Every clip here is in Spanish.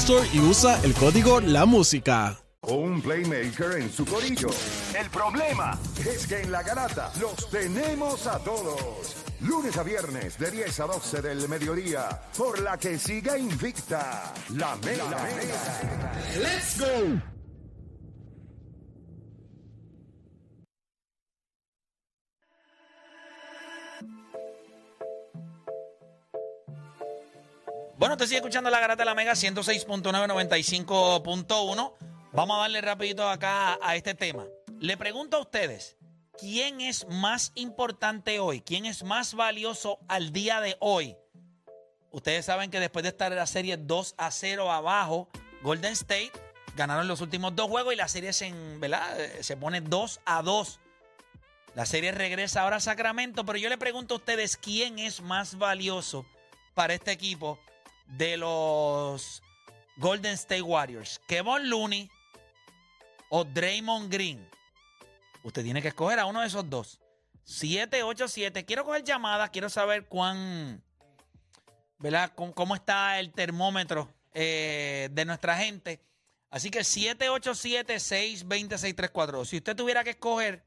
Store y usa el código La Música. Un playmaker en su corillo. El problema es que en la garata los tenemos a todos. Lunes a viernes de 10 a 12 del mediodía. Por la que siga invicta. La mega. ¡Let's go! Bueno, te sigue escuchando la garata de la Mega 106.995.1. Vamos a darle rapidito acá a este tema. Le pregunto a ustedes, ¿quién es más importante hoy? ¿Quién es más valioso al día de hoy? Ustedes saben que después de estar en la serie 2 a 0 abajo, Golden State ganaron los últimos dos juegos y la serie se, ¿verdad? Eh, se pone 2 a 2. La serie regresa ahora a Sacramento, pero yo le pregunto a ustedes, ¿quién es más valioso para este equipo? De los Golden State Warriors, Kevin Looney o Draymond Green. Usted tiene que escoger a uno de esos dos. 787. Quiero coger llamadas, quiero saber cuán, ¿verdad? Cómo, está el termómetro eh, de nuestra gente. Así que 787-620-6342. Si usted tuviera que escoger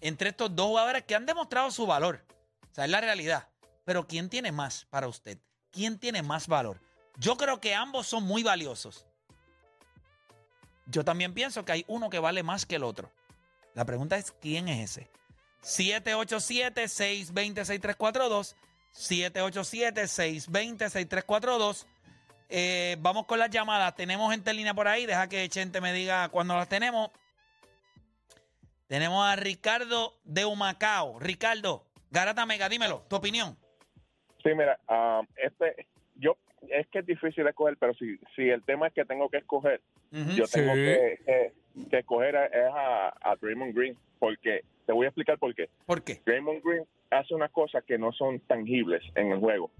entre estos dos jugadores que han demostrado su valor, o sea, es la realidad. Pero ¿quién tiene más para usted? ¿Quién tiene más valor? Yo creo que ambos son muy valiosos. Yo también pienso que hay uno que vale más que el otro. La pregunta es, ¿quién es ese? 787-620-6342. 787-620-6342. Eh, vamos con las llamadas. Tenemos gente en línea por ahí. Deja que Chente me diga cuándo las tenemos. Tenemos a Ricardo de Humacao. Ricardo, Garata Mega, dímelo, tu opinión. Sí, mira, ah, este, yo, es que es difícil escoger, pero si, si el tema es que tengo que escoger, yo tengo que, que, escoger a, es a, Draymond Green, porque te voy a explicar por qué. ¿Por qué? Draymond Green hace unas cosas que no son tangibles en el juego.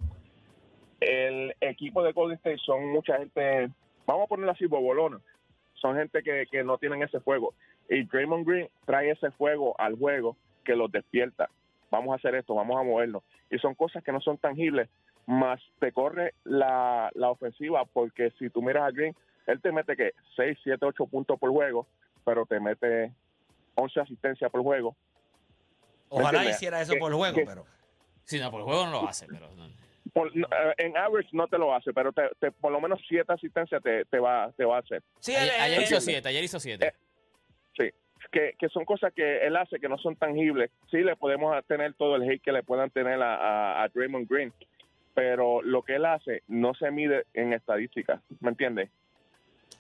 El equipo de Golden State son mucha gente, vamos a ponerlo así, bobolona. Son gente que, que no tienen ese fuego. Y Draymond Green trae ese fuego al juego que los despierta vamos a hacer esto, vamos a movernos. Y son cosas que no son tangibles, más te corre la, la ofensiva, porque si tú miras a Green, él te mete que 6, 7, 8 puntos por juego, pero te mete 11 asistencias por juego. Ojalá hiciera eso por juego, pero... Si no, por juego no lo hace, pero... Eh, en average no te lo hace, pero te, por lo menos 7 asistencias te, te, va, te va a hacer. Sí, ayer, hizo 7, ayer hizo 7. Eh, sí, que, son cosas que él hace que no son tangibles. Sí, le podemos tener todo el hate que le puedan tener a, a, Draymond Green, pero lo que él hace no se mide en estadísticas, ¿me entiendes?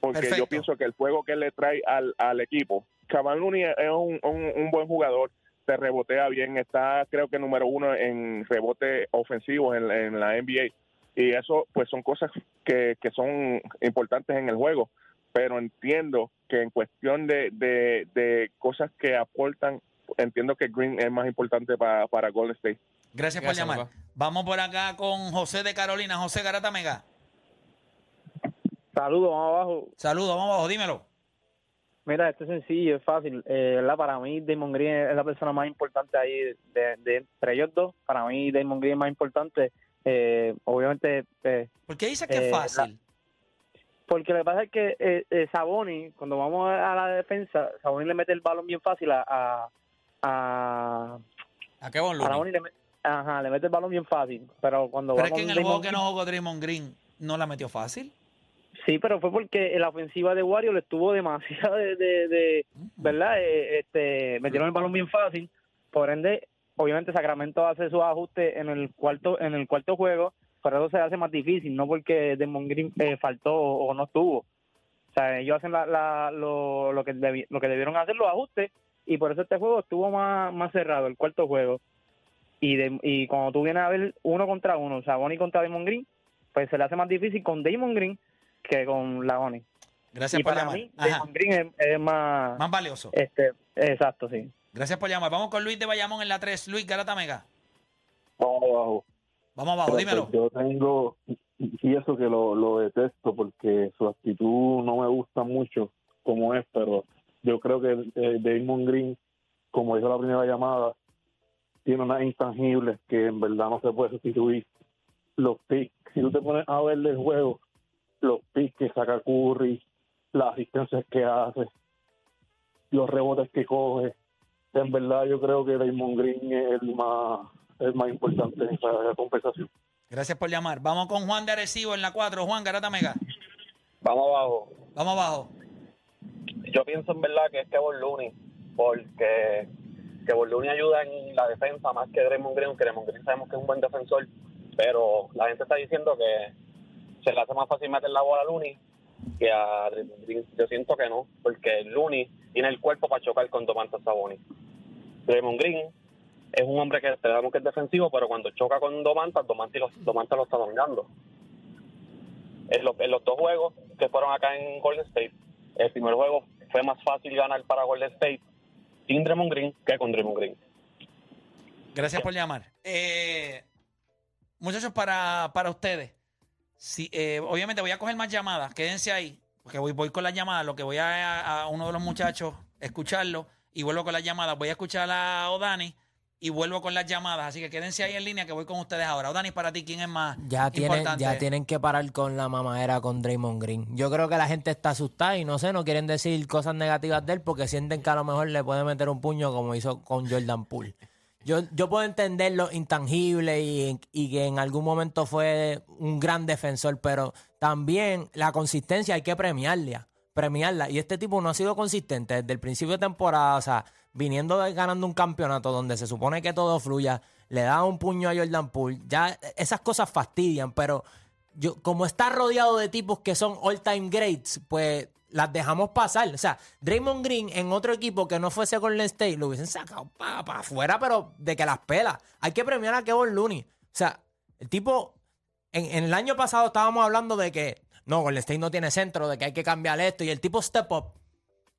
Porque yo pienso que el juego que él le trae al, al equipo, Cavaluni es un, un, buen jugador, te rebotea bien, está creo que número uno en rebote ofensivo en, en la NBA y eso pues son cosas que, que son importantes en el juego pero entiendo que en cuestión de, de, cosas que aportan, entiendo que Green es más importante para, para Golden State. Gracias, por llamar. Vamos por acá con José de Carolina. José Garata Mega. Saludos, vamos abajo. Saludos, vamos abajo, dímelo. Mira, esto es sencillo, es fácil. Eh, para mí, Damon Green es la persona más importante ahí de, de entre ellos dos. Para mí, Damon Green es más importante. Eh, obviamente. Eh, ¿Por qué dice que es fácil? Porque lo que pasa es que eh, eh, Saboni, cuando vamos a, la defensa, Saboni le mete el balón bien fácil a... ¿A, a, Kevin Looney? Ajá, le mete el balón bien fácil, pero cuando Pero es que en el juego que no jugó Draymond Green no la metió fácil. Sí, pero fue porque la ofensiva de Wario le estuvo demasiado de, de, de- ¿verdad? Eh, este, metieron el balón bien fácil, por ende, obviamente Sacramento hace sus ajustes en el cuarto, en el cuarto juego, pero eso se hace más difícil, no porque Demon Green eh, faltó o, o no estuvo. O sea, ellos hacen la, la- lo, lo que debi- lo que debieron hacer los ajustes y por eso este juego estuvo más, más cerrado, el cuarto juego. Y, de, y cuando tú vienes a ver uno contra uno, o sea, Bonnie contra Damon Green, pues se le hace más difícil con Damon Green que con Lagoni. Gracias Y por para llamar. mí. Damon Green es, es más, Más valioso. este, exacto, sí. Gracias por llamar. Vamos con Luis de Bayamón en la 3. Luis Garata Mega. Vamos abajo. Vamos abajo, Pero, dímelo. pues, yo tengo, y eso que lo, lo detesto porque su actitud no me gusta mucho como es, pero yo creo que eh, Damon Green, como dijo la primera llamada, tiene unas intangibles que en verdad no se puede sustituir. Los picks, si tú te pones a ver el juego, los picks que saca Curry, las asistencias que hace, los rebotes que coge, en verdad yo creo que Damon Green es el más, el más importante en esa compensación. Gracias por llamar. Vamos con Juan de Arecibo en la 4. Juan Garata Mega. Vamos abajo. Vamos abajo. Yo pienso en verdad que es Kevin Looney, porque Kevin Looney ayuda en la defensa más que Draymond Green, que Draymond Green sabemos que es un buen defensor, pero la gente está diciendo que se le hace más fácil meter la bola a Looney que a Draymond Green. Yo siento que no, porque Looney tiene el cuerpo para chocar con Domantas Sabonis. Draymond Green es un hombre que sabemos que es defensivo, pero cuando choca con Domantas, Domantas lo, Domantas lo está dominando. En los, en los dos juegos que fueron acá en Golden State, el primer juego fue más fácil ganar para Golden State sin Draymond Green que con Draymond Green. Gracias por llamar. Eh, muchachos, para, para ustedes, si, eh, obviamente voy a coger más llamadas, quédense ahí, porque voy, voy con las llamadas, lo que voy a, a uno de los muchachos escucharlo y vuelvo con las llamadas. Voy a escuchar a Odani y vuelvo con las llamadas, así que quédense ahí en línea que voy con ustedes ahora. Odani, para ti, ¿quién es más Ya tienen, importante? ya tienen que parar con la mamadera con Draymond Green. Yo creo que la gente está asustada y no sé, no quieren decir cosas negativas de él porque sienten que a lo mejor le puede meter un puño como hizo con Jordan Poole. Yo, yo puedo entender lo intangible y, y que en algún momento fue un gran defensor, pero también la consistencia hay que premiarla, premiarla. Y este tipo no ha sido consistente desde el principio de temporada, o sea, viniendo ganando un campeonato donde se supone que todo fluya, le da un puño a Jordan Poole, ya esas cosas fastidian, pero yo, como está rodeado de tipos que son all-time greats, pues las dejamos pasar. O sea, Draymond Green en otro equipo que no fuese el State lo hubiesen sacado para afuera, pero de que las pela. Hay que premiar a Kevin Looney. O sea, el tipo, en, en el año pasado estábamos hablando de que no, Golden State no tiene centro, de que hay que cambiar esto, y el tipo step up.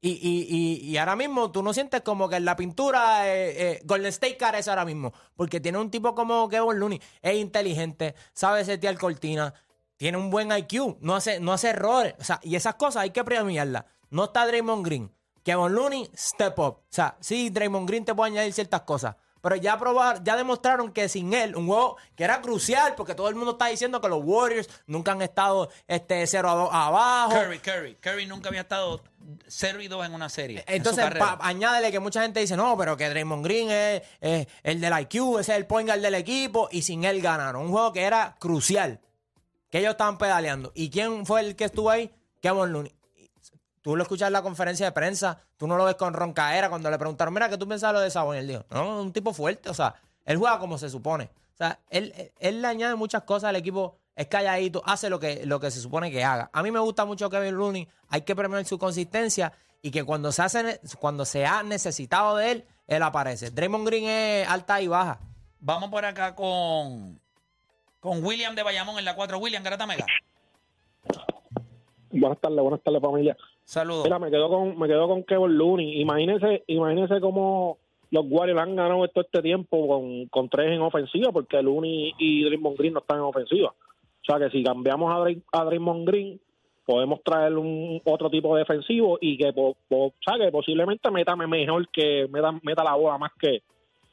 Y, y, y, y ahora mismo tú no sientes como que en la pintura eh, eh, Golden State carece ahora mismo, porque tiene un tipo como Kevin Looney, es inteligente, sabe setear cortina, tiene un buen IQ, no hace, no hace errores, o sea, y esas cosas hay que premiarlas. No está Draymond Green, Kevin Looney, step up. O sea, sí, Draymond Green te puede añadir ciertas cosas, pero ya probar, ya demostraron que sin él, un juego que era crucial, porque todo el mundo está diciendo que los Warriors nunca han estado este 0 a 2 abajo. Curry, Curry. Curry nunca había estado 0 y 2 en una serie. en Entonces, pa- añádele que mucha gente dice, no, pero que Draymond Green es, es el del IQ, ese es el point guard del equipo, y sin él ganaron. Un juego que era crucial, que ellos estaban pedaleando. ¿Y quién fue el que estuvo ahí? Kevin Looney. Tú lo escuchas en la conferencia de prensa, tú no lo ves con roncaera cuando le preguntaron, mira, ¿qué tú pensabas lo de Sabón? Él dijo, no, un tipo fuerte, o sea, él juega como se supone. O sea, él, él- él le añade muchas cosas al equipo, es calladito, hace lo que, lo que se supone que haga. A mí me gusta mucho Kevin Looney, hay que premiar su consistencia y que cuando se, hace, cuando se ha necesitado de él, él aparece. Draymond Green es alta y baja. Vamos por acá con, con William de Bayamón en la 4. William, Garata Mega. Buenas tardes, buenas tardes familia. Saludos. Mira, me quedo con me quedo con Kevin Looney. Imagínese, imagínese cómo los Warriors han ganado todo este tiempo con, con tres en ofensiva, porque Looney y Draymond Green no están en ofensiva. O sea que si cambiamos a, Dray- a Draymond Green, podemos traer un otro tipo de defensivo y que, po- po- que posiblemente meta mejor que meta, meta la bola más que,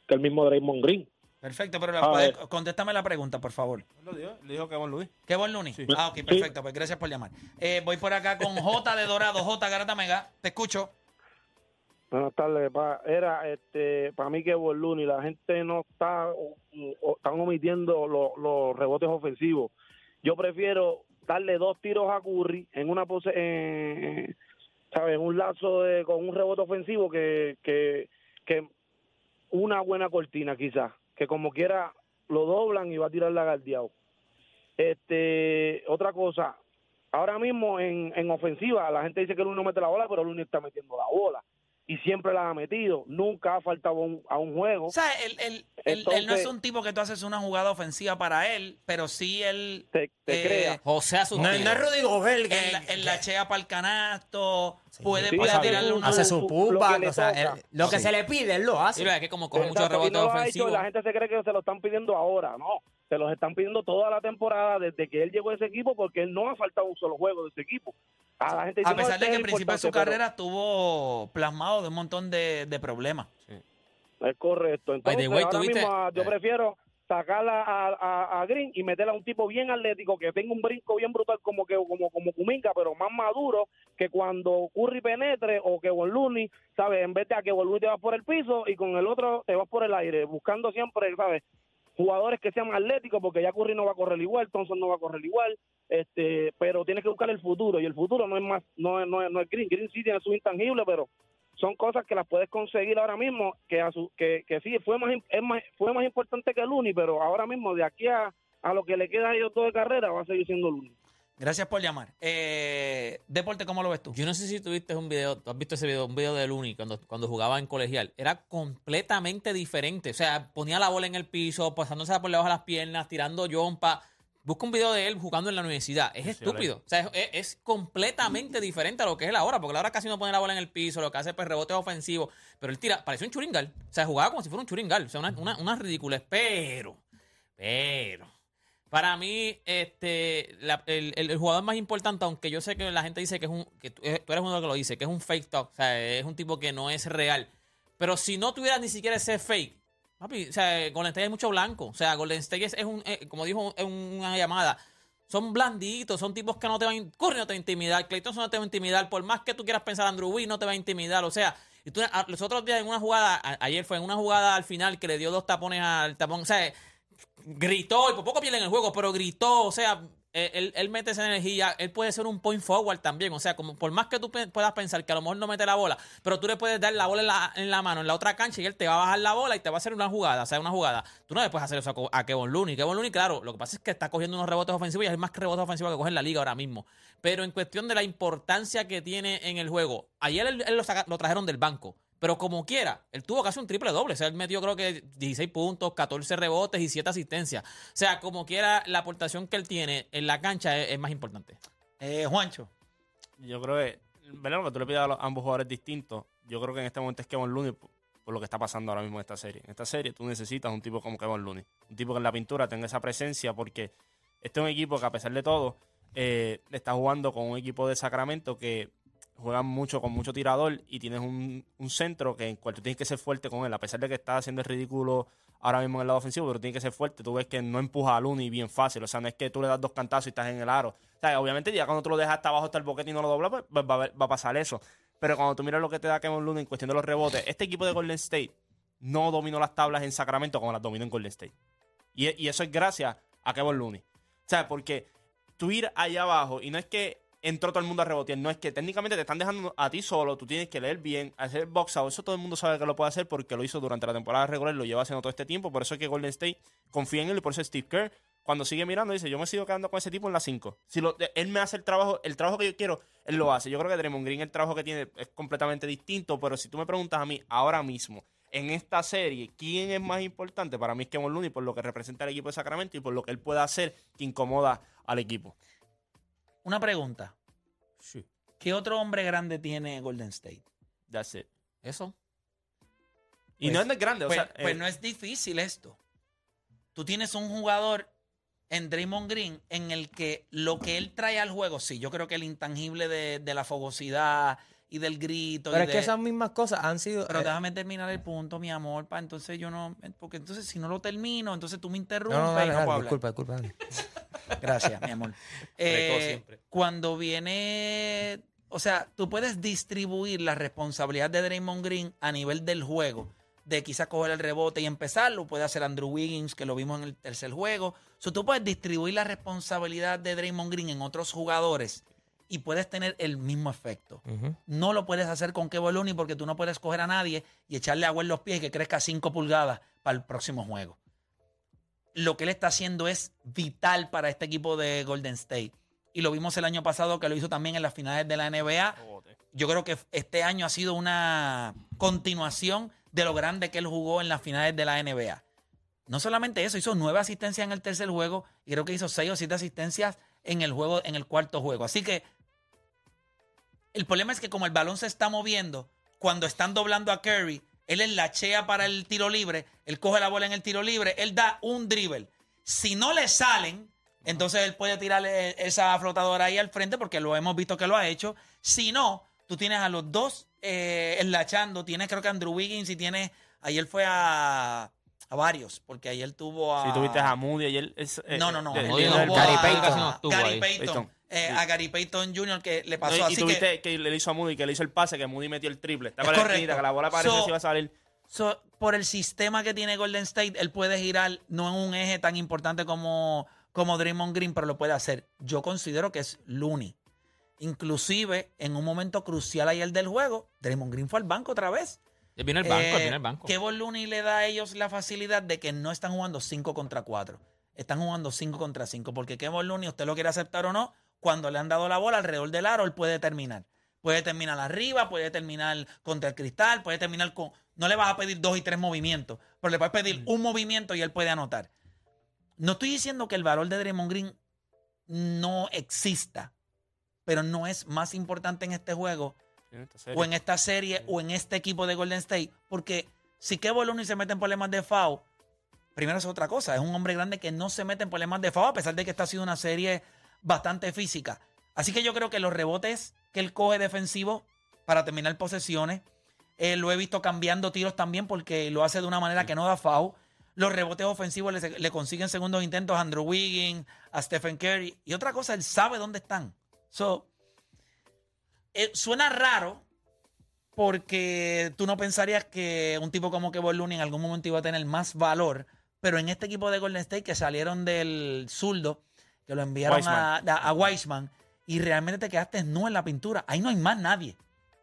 que el mismo Draymond Green. Perfecto, pero la contéstame la pregunta, por favor. Lo dijo, le dijo Kevin Luis. ¿Qué buen Looney? Sí. Ah, ok, perfecto. Pues gracias por llamar. Eh, voy por acá con J de Dorado. J, Garata Mega. Te escucho. Buenas tardes, pa. Era, este, para mí que Looney, la gente no está, o- o- están omitiendo lo- los rebotes ofensivos. Yo prefiero darle dos tiros a Curry en una pose, eh, ¿sabes? En un lazo de, con un rebote ofensivo que, que, que una buena cortina quizás, que como quiera lo doblan y va a tirar la guardiado. Este, otra cosa, ahora mismo en, en ofensiva la gente dice que el uno no mete la bola, pero el uno está metiendo la bola y siempre la ha metido, nunca ha faltado un- a un juego. O sea, él, él- él- él no es un tipo que tú haces una jugada ofensiva para él, pero sí él te, te eh, crea. José a su No, no es Rudy Gobert que, él, la- él la chea para el canasto, puede, Sí, puede tirarle una... hace su- lo pupa, que le o sea, él- lo que Sí. se le pide, él lo hace. Sí, es que como coge muchos Exacto, no lo ha hecho, ofensivos. la gente se cree que se lo están pidiendo ahora, no. Se los están pidiendo toda la temporada desde que él llegó a ese equipo porque él no ha faltado un solo juego de ese equipo. A, la gente dice, A pesar este de que al principio de su carrera estuvo plasmado de un montón de, de problemas. Es correcto. Entonces, way, ahora mismo ah, yo eh. prefiero sacarla a, a, a Green y meterla a un tipo bien atlético que tenga un brinco bien brutal como que como como Kuminga, pero más maduro que cuando Curry penetre o que Looney, ¿sabes? En vez de a que Looney te vas por el piso y con el otro te vas por el aire, buscando siempre, ¿sabes? Jugadores que sean atléticos porque ya Curry no va a correr igual, Thompson no va a correr igual, este, pero tienes que buscar el futuro y el futuro no es más no es, no es, no es Green, Green sí tiene su intangible, pero son cosas que las puedes conseguir ahora mismo que a su, que, que sí fue más, es más fue más importante que el Uni pero ahora mismo de aquí a, a lo que le queda a ellos todo de carrera va a seguir siendo el Uni Gracias por llamar. Eh, Deporte, ¿cómo lo ves tú? Yo no sé si tuviste un video, tú has visto ese video, un video de Looney cuando, cuando jugaba en colegial. Era completamente diferente. O sea, ponía la bola en el piso, pasándose por debajo de las piernas, tirando jumpa. Busca un video de él jugando en la universidad. Es estúpido. O sea, es, completamente diferente a lo que es él ahora, porque él ahora casi no pone la bola en el piso, lo que hace pues rebotes ofensivos. Pero él tira, parece un churingal. O sea, jugaba como si fuera un churingal. O sea, una, una, una ridiculez. Pero, pero, para mí, este, el, jugador más importante, aunque yo sé que la gente dice que es un, que tú, eh, tú eres uno que lo dice, que es un fake talk, o sea, es un tipo que no es real. Pero si no tuviera ni siquiera ese fake, papi, o sea, Golden State es mucho blanco. O sea, Golden State es, un, eh, como dijo en una llamada, son blanditos, son tipos que no te van Curry no te va a intimidar, Clayton no te va a intimidar, por más que tú quieras pensar Andrew Wiggins no te va a intimidar, o sea, y tú, los otros días en una jugada, ayer fue en una jugada al final que le dio dos tapones al tapón, o sea, gritó, y por poco pierde en el juego, pero gritó, o sea, eh, él, él mete esa energía, él puede ser un point forward también, o sea, como por más que tú puedas pensar que a lo mejor no mete la bola, pero tú le puedes dar la bola en la, en la mano, en la otra cancha, y él te va a bajar la bola y te va a hacer una jugada, o sea, una jugada. Tú no le puedes hacer eso a, a Kevin Looney. Kevin Looney, claro, lo que pasa es que está cogiendo unos rebotes ofensivos y hay más rebotes ofensivos que coge en la liga ahora mismo. Pero en cuestión de la importancia que tiene en el juego, ayer él, lo trajeron del banco. Pero como quiera, él tuvo casi un triple doble. O sea, él metió creo que 16 puntos, 14 rebotes y 7 asistencias. O sea, como quiera, la aportación que él tiene en la cancha es, es más importante. Eh, Juancho. Yo creo que, ¿verdad? Lo que tú le pides a los- ambos jugadores distintos, yo creo que en este momento es Kevin Looney por, por lo que está pasando ahora mismo en esta serie. En esta serie tú necesitas un tipo como Kevin Looney. Un tipo que en la pintura tenga esa presencia porque este es un equipo que a pesar de todo eh, está jugando con un equipo de Sacramento que juegan mucho con mucho tirador y tienes un, un centro que en cual tú tienes que ser fuerte con él, a pesar de que está haciendo el ridículo ahora mismo en el lado ofensivo, pero tiene que ser fuerte. Tú ves que no empuja a Looney bien fácil, o sea, no es que tú le das dos cantazos y estás en el aro. O sea, obviamente ya cuando tú lo dejas hasta abajo hasta el boquete y no lo doblas, pues va, a haber- va a pasar eso. Pero cuando tú miras lo que te da Kevin Looney en cuestión de los rebotes, este equipo de Golden State no dominó las tablas en Sacramento como las dominó en Golden State. Y, y eso es gracias a Kevin Looney. O sea, porque tú ir allá abajo y no es que entró todo el mundo a rebotear, no es que técnicamente te están dejando a ti solo, tú tienes que leer bien, hacer box eso todo el mundo sabe que lo puede hacer porque lo hizo durante la temporada regular, lo lleva haciendo todo este tiempo, por eso es que Golden State confía en él y por eso Steve Kerr cuando sigue mirando dice, yo me sigo quedando con ese tipo en la 5. Si lo- él me hace el trabajo, el trabajo que yo quiero, él lo hace. Yo creo que Draymond Green el trabajo que tiene es completamente distinto, pero si tú me preguntas a mí ahora mismo, en esta serie, ¿quién es más importante? Para mí es Kevin Looney por lo que representa el equipo de Sacramento y por lo que él puede hacer que incomoda al equipo. Una pregunta. ¿Qué otro hombre grande tiene Golden State? That's it. Eso. Y Pues- no es grande, Pues, o sea, pues eh, no es difícil esto. Tú tienes un jugador en Draymond Green en el que lo que él trae al juego, sí, yo creo que el intangible de, de la fogosidad y del grito. Pero y es que esas mismas cosas han sido. Pero eh, déjame terminar el punto, mi amor, pa, entonces yo no, porque entonces si no lo termino, entonces tú me interrumpes no, no, dale, y no dale, puedo hablar. disculpa, disculpa. dale. Gracias, mi amor. Eh, cuando viene, o sea, tú puedes distribuir la responsabilidad de Draymond Green a nivel del juego, de quizás coger el rebote y empezarlo, puede hacer Andrew Wiggins, que lo vimos en el tercer juego. O sea, tú puedes distribuir la responsabilidad de Draymond Green en otros jugadores y puedes tener el mismo efecto. No lo puedes hacer con Looney porque tú no puedes coger a nadie y echarle agua en los pies y que crezca 5 pulgadas para el próximo juego. Lo que él está haciendo es vital para este equipo de Golden State. Y lo vimos el año pasado que lo hizo también en las finales de la NBA. Yo creo que este año ha sido una continuación de lo grande que él jugó en las finales de la NBA. No solamente eso, hizo nueve asistencias en el tercer juego y creo que hizo seis o siete asistencias en el juego, en el cuarto juego. Así que el problema es que como el balón se está moviendo, cuando están doblando a Curry, él enlachea para el tiro libre, él coge la bola en el tiro libre, él da un dribble. Si no le salen, entonces él puede tirarle esa flotadora ahí al frente porque lo hemos visto que lo ha hecho. Si no, tú tienes a los dos eh, enlachando. Tienes creo que Andrew Wiggins y tienes... Ayer fue a, a varios, porque ayer tuvo a... Si tuviste a Moody ayer... Es, eh, no, no, no. Gary. Payton. Eh, a Gary Payton Jr. que le pasó No, y así tuviste que... que, le hizo a Moody, que le hizo el pase, que Moody metió el triple. Está Es para que la bola parece So- que iba a salir. So, por el sistema que tiene Golden State, él puede girar no en un eje tan importante como, como Draymond Green, pero lo puede hacer. Yo considero que es Looney. Inclusive, en un momento crucial ayer del juego, Draymond Green fue al banco otra vez. Él vino al banco, él Eh, vino al banco. Kevon Looney le da a ellos la facilidad de que no están jugando 5 contra 4. Están jugando 5 contra 5. Porque Kevon Looney, usted lo quiere aceptar o no, cuando le han dado la bola alrededor del aro, él puede terminar. Puede terminar arriba, puede terminar contra el cristal, puede terminar con... No le vas a pedir dos y tres movimientos, pero le puedes pedir un movimiento y él puede anotar. No estoy diciendo que el valor de Draymond Green no exista, pero no es más importante en este juego En esta serie. o en esta serie o en este equipo de Golden State. Porque si Kevin Looney se mete en problemas de foul, primero es otra cosa. Es un hombre grande que no se mete en problemas de foul, a pesar de que esta ha sido una serie bastante física. Así que yo creo que los rebotes que él coge defensivo para terminar posesiones, eh, lo he visto cambiando tiros también porque lo hace de una manera que no da foul. Los rebotes ofensivos le, le consiguen segundos intentos a Andrew Wiggins, a Stephen Curry. Y otra cosa, él sabe dónde están. So, eh, suena raro porque tú no pensarías que un tipo como Kevin Looney en algún momento iba a tener más valor, pero en este equipo de Golden State que salieron del zurdo, que lo enviaron a, a, y realmente te quedaste no en la pintura. Ahí no hay más nadie.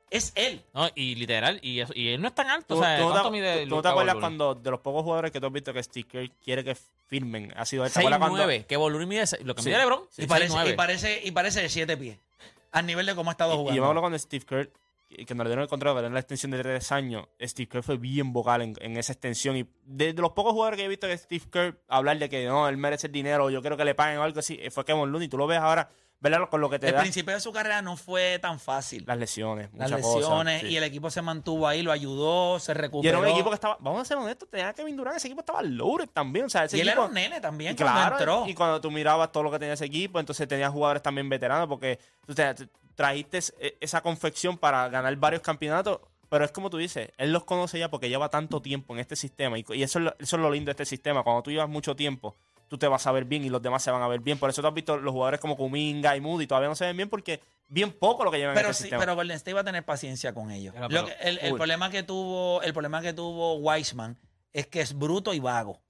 Es él. No, y literal, y, eso- y él no es tan alto. ¿Tú, o sea, tú no ¿cuánto te, mide tú- tú no Luka te acuerdas cuando de los pocos jugadores que tú has visto que Steve Kerr quiere que firmen ha sido él? ¿Te acuerdas cuando 6'9", que Voluni mide lo que Sí. mide LeBron. y, parece, 6'9". y, parece, y parece de siete pies. Al nivel de cómo ha estado Y- jugando. Y yo me acuerdo cuando Steve Kerr, que nos le dieron el contrato, le dieron la extensión de tres años, Steve Kerr fue bien vocal en, en esa extensión. Y de, de los pocos jugadores que he visto que Steve Kerr hablar de que no, él merece el dinero, yo quiero que le paguen o algo así, eh, fue Kevin Looney. Tú lo ves ahora, ¿verdad? Con lo que te el da principio de su carrera no fue tan fácil. las lesiones, Las lesiones sí. y el equipo se mantuvo ahí, lo ayudó, se Y recuperó. era un equipo que estaba, vamos a ser honestos, tenía Kevin Durant, ese equipo estaba loaded también. O sea, ese y él equipo, era un nene también Y cuando claro, entró. y cuando tú mirabas todo lo que tenía ese equipo, entonces tenías jugadores también veteranos, porque tú trajiste e- esa confección para ganar varios campeonatos. Pero es como tú dices, él los conoce ya porque lleva tanto tiempo en este sistema. Y, y eso, es lo, eso es lo lindo de este sistema. Cuando tú llevas mucho tiempo, tú te vas a ver bien y los demás se van a ver bien. Por eso tú has visto los jugadores como Kuminga y Moody todavía no se ven bien porque bien poco lo que llevan en pero este sí, sistema. pero Golden State va a tener paciencia con ellos. Pero- Lo que- el, problema que tuvo, el problema que tuvo Weissman es que es bruto y vago.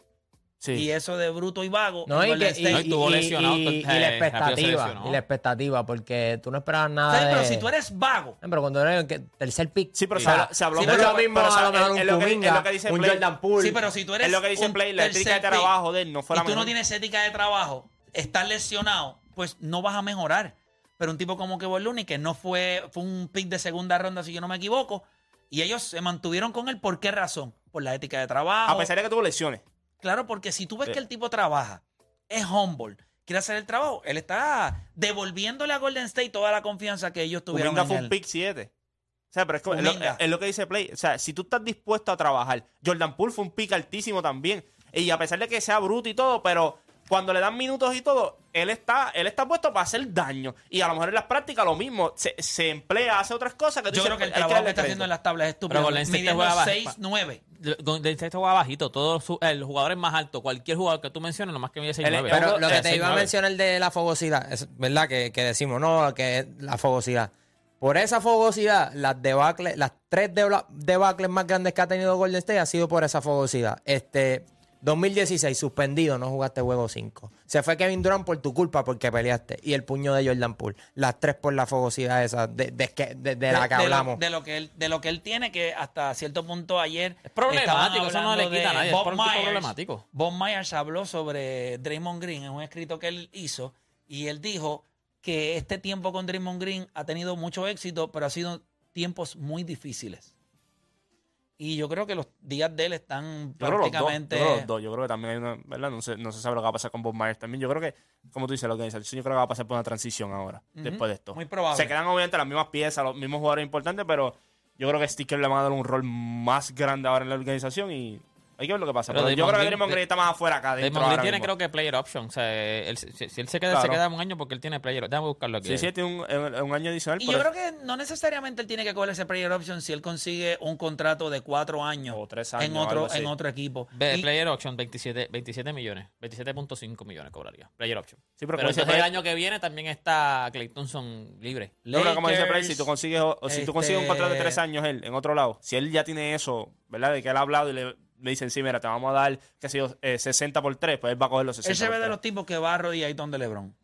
Sí. Y eso de bruto y vago. No, y, que, y, State- No, y estuvo y- lesionado, y- y entonces, la expectativa, y la expectativa, porque tú no esperabas nada Sí, de... pero si tú eres vago, Pero cuando eres el tercer pick... Sí, pero se habló es lo mismo pero, a lo mejor un lo que- lo dice un Play. Jordan Poole. sí, pero si tú eres es lo que dice un Play, la ética de trabajo de él no fue y la tú no tienes ética de trabajo, estás lesionado, pues no vas a mejorar. Pero un tipo como Kevin Looney, que no fue, fue un pick de segunda ronda, si yo no me equivoco, y ellos se mantuvieron con él, ¿por qué razón? Por la ética de trabajo. A pesar de que tuvo lesiones. Claro, porque si tú ves que el tipo trabaja, es humble, quiere hacer el trabajo, él está devolviéndole a Golden State toda la confianza que ellos tuvieron Kuminga en fue él. un pick 7. O sea, pero es, como- es lo, Kuminga. es lo que dice Play. O sea, si tú estás dispuesto a trabajar, Jordan Poole fue un pick altísimo también. Y a pesar de que sea bruto y todo, pero cuando le dan minutos y todo, él está, él está puesto para hacer daño. Y a lo mejor en las prácticas lo mismo. Se, se emplea, hace otras cosas que tú Yo dices, creo que el hay trabajo que está haciendo en las tablas es estúpido. Pero Golden State Midiendo juega bajo. 6-9. Golden State juega bajito. Todos su- eh, los jugadores más altos, cualquier jugador que tú menciones, nomás que mide 6'9". Él- Pero Pero, lo que te iba a 6'9". mencionar de la fogosidad, es verdad que, que decimos, no, que la fogosidad. Por esa fogosidad, las debacle, las tres debacles más grandes que ha tenido Golden State ha sido por esa fogosidad. Este 2016 suspendido, no jugaste juego 5. Se fue Kevin Durant por tu culpa porque peleaste y el puño de Jordan Poole. Las tres por la fogosidad esa de, de, que- de- de la que de lo- hablamos. De lo, que él, de lo que él tiene, que hasta cierto punto ayer. Es problemático, eso no le quita a nadie, es Bob tipo Myers. problemático. Bob Myers habló sobre Draymond Green en un escrito que él hizo y él dijo que este tiempo con Draymond Green ha tenido mucho éxito, pero ha sido tiempos muy difíciles. Y yo creo que los días de él están Yo creo los dos, yo prácticamente. creo los dos. Yo creo que también hay una, ¿verdad? No se, no se sabe lo que va a pasar con Bob Myers también. Yo creo que, como tú dices, la organización, yo creo que va a pasar por una transición ahora, después de esto. muy probable. Se quedan obviamente las mismas piezas, los mismos jugadores importantes, pero yo creo que Sticker le van a dar un rol más grande ahora en la organización y hay que ver lo que pasa. Pero Pero yo creo que Draymond Green está más afuera acá dentro Draymond Green tiene mismo. creo que player option. O sea, él- si, si él se queda, Claro. se queda un año porque él tiene player Déjame buscarlo aquí. Sí, sí, tiene un, año adicional. Y pero yo creo que no necesariamente él tiene que coger ese player option si él consigue un contrato de cuatro años, O tres en, años, algo otro, en otro equipo. Y- player option 27, 27 millones. 27.5 millones cobraría. Player option. Sí, pero pero el año que viene también está Clay Thompson libre. Creo que como dice Lakers, Bray, si tú consigues, o- o si tú consigues un contrato de este- tres años él en otro lado, si él ya tiene eso, ¿verdad? De que él ha hablado y le, le dicen, sí, mira, te vamos a dar, qué sé yo, eh, 60 por 3, pues él va a coger los 60 Él se ve de los tipos que va arrodilladito de LeBron.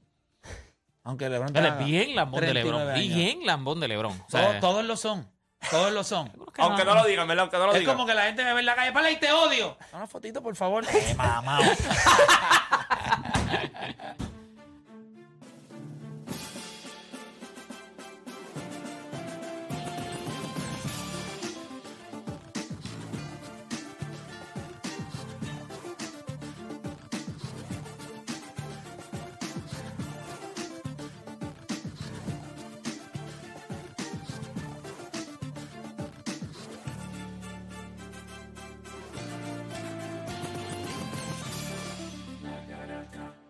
Aunque LeBron Él tenga es bien lambón de 39 LeBron. años. Bien lambón de LeBron. O Todos, sea, todos lo son. Todos lo son. Aunque no lo digan, ¿verdad? Aunque no lo es digan. como que la gente me ve en la calle, ¡Pala, y te odio! Una fotito, por favor. Eh, mamá.